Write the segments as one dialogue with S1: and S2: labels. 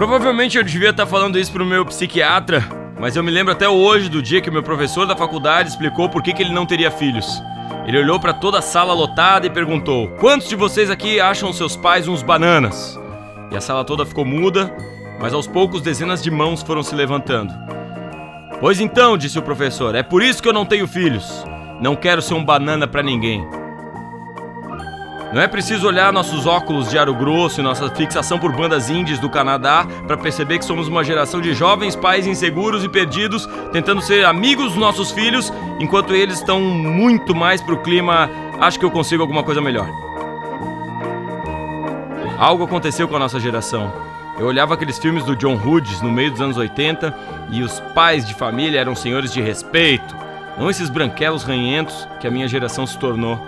S1: Provavelmente eu devia estar falando isso pro meu psiquiatra, mas eu me lembro até hoje do dia que meu professor da faculdade explicou por que, que ele não teria filhos. Ele olhou para toda a sala lotada e perguntou: Quantos de vocês aqui acham seus pais uns bananas? E a sala toda ficou muda, mas aos poucos dezenas de mãos foram se levantando. Pois então, disse o professor, é por isso que eu não tenho filhos. Não quero ser um banana para ninguém. Não é preciso olhar nossos óculos de aro grosso e nossa fixação por bandas indies do Canadá para perceber que somos uma geração de jovens pais inseguros e perdidos, tentando ser amigos dos nossos filhos, enquanto eles estão muito mais pro clima. Acho que eu consigo alguma coisa melhor. Algo aconteceu com a nossa geração. Eu olhava aqueles filmes do John Hughes no meio dos anos 80 e os pais de família eram senhores de respeito, não esses branquelos ranhentos que a minha geração se tornou.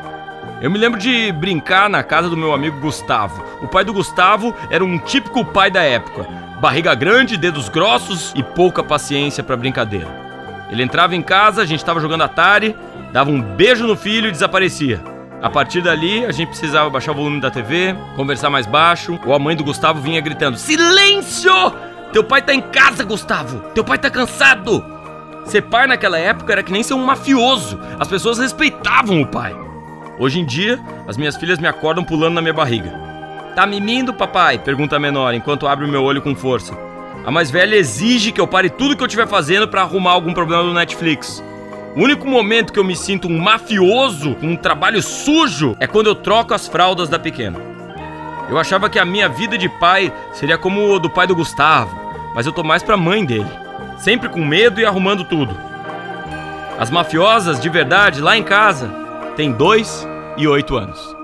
S1: Eu me lembro de brincar na casa do meu amigo Gustavo. O pai do Gustavo era um típico pai da época. Barriga grande, dedos grossos e pouca paciência para brincadeira. Ele entrava em casa, a gente estava jogando Atari, dava um beijo no filho e desaparecia. A partir dali, a gente precisava baixar o volume da TV, conversar mais baixo, ou a mãe do Gustavo vinha gritando: Silêncio! Teu pai tá em casa, Gustavo! Teu pai tá cansado! Ser pai naquela época era que nem ser um mafioso. As pessoas respeitavam o pai. Hoje em dia, as minhas filhas me acordam pulando na minha barriga. Tá mimindo, papai? Pergunta a menor, enquanto abre o meu olho com força. A mais velha exige que eu pare tudo que eu estiver fazendo para arrumar algum problema do Netflix. O único momento que eu me sinto um mafioso, um trabalho sujo, é quando eu troco as fraldas da pequena. Eu achava que a minha vida de pai seria como o do pai do Gustavo, mas eu tô mais pra mãe dele. Sempre com medo e arrumando tudo. As mafiosas, de verdade, lá em casa, têm dois e oito anos.